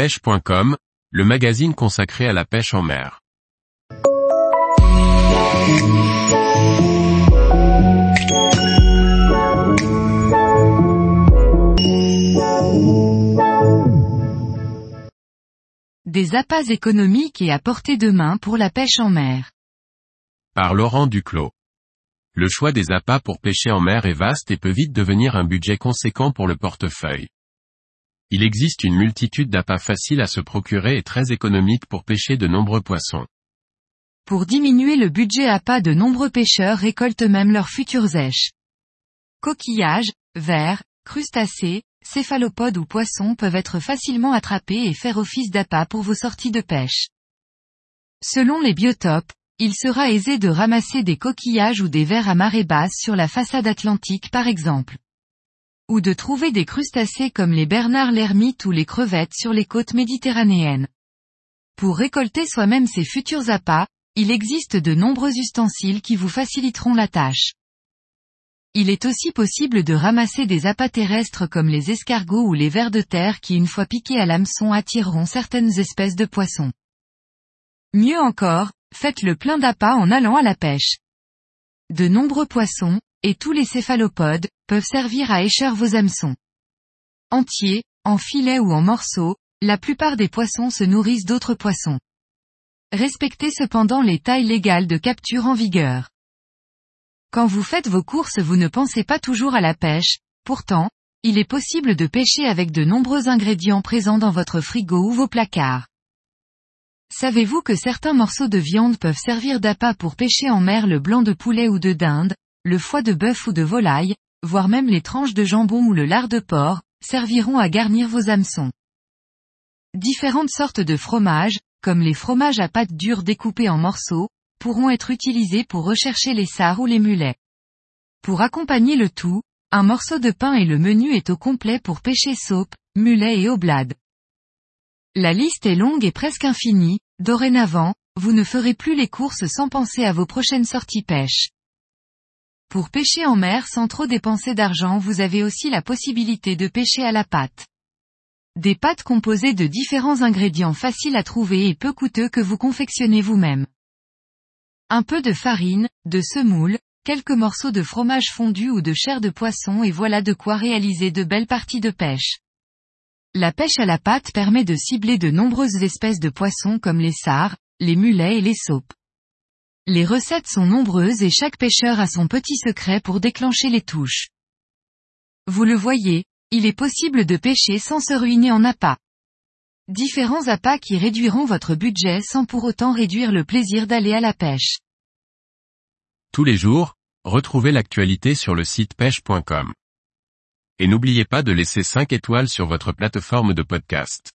pêche.com, le magazine consacré à la pêche en mer. Des appâts économiques et à portée de main pour la pêche en mer. Par Laurent Duclos. Le choix des appâts pour pêcher en mer est vaste et peut vite devenir un budget conséquent pour le portefeuille. Il existe une multitude d'appâts faciles à se procurer et très économiques pour pêcher de nombreux poissons. Pour diminuer le budget appât de nombreux pêcheurs récoltent même leurs futures èches. Coquillages, vers, crustacés, céphalopodes ou poissons peuvent être facilement attrapés et faire office d'appât pour vos sorties de pêche. Selon les biotopes, il sera aisé de ramasser des coquillages ou des vers à marée basse sur la façade atlantique par exemple. Ou de trouver des crustacés comme les bernards l'ermite ou les crevettes sur les côtes méditerranéennes. Pour récolter soi-même ces futurs appâts, il existe de nombreux ustensiles qui vous faciliteront la tâche. Il est aussi possible de ramasser des appâts terrestres comme les escargots ou les vers de terre qui une fois piqués à l'hameçon attireront certaines espèces de poissons. Mieux encore, faites le plein d'appâts en allant à la pêche. De nombreux poissons, et tous les céphalopodes, peuvent servir à écheur vos hameçons. Entiers, en filets ou en morceaux, la plupart des poissons se nourrissent d'autres poissons. Respectez cependant les tailles légales de capture en vigueur. Quand vous faites vos courses vous ne pensez pas toujours à la pêche, pourtant, il est possible de pêcher avec de nombreux ingrédients présents dans votre frigo ou vos placards. Savez-vous que certains morceaux de viande peuvent servir d'appât pour pêcher en mer le blanc de poulet ou de dinde, le foie de bœuf ou de volaille, voire même les tranches de jambon ou le lard de porc, serviront à garnir vos hameçons. Différentes sortes de fromages, comme les fromages à pâte dure découpés en morceaux, pourront être utilisés pour rechercher les sards ou les mulets. Pour accompagner le tout, un morceau de pain et le menu est au complet pour pêcher saupe, mulet et oblade. La liste est longue et presque infinie, dorénavant, vous ne ferez plus les courses sans penser à vos prochaines sorties pêche. Pour pêcher en mer sans trop dépenser d'argent vous avez aussi la possibilité de pêcher à la pâte. Des pâtes composées de différents ingrédients faciles à trouver et peu coûteux que vous confectionnez vous-même. Un peu de farine, de semoule, quelques morceaux de fromage fondu ou de chair de poisson et voilà de quoi réaliser de belles parties de pêche. La pêche à la pâte permet de cibler de nombreuses espèces de poissons comme les sards, les mulets et les saupes. Les recettes sont nombreuses et chaque pêcheur a son petit secret pour déclencher les touches. Vous le voyez, il est possible de pêcher sans se ruiner en appât. Différents appâts qui réduiront votre budget sans pour autant réduire le plaisir d'aller à la pêche. Tous les jours, retrouvez l'actualité sur le site pêche.com. Et n'oubliez pas de laisser 5 étoiles sur votre plateforme de podcast.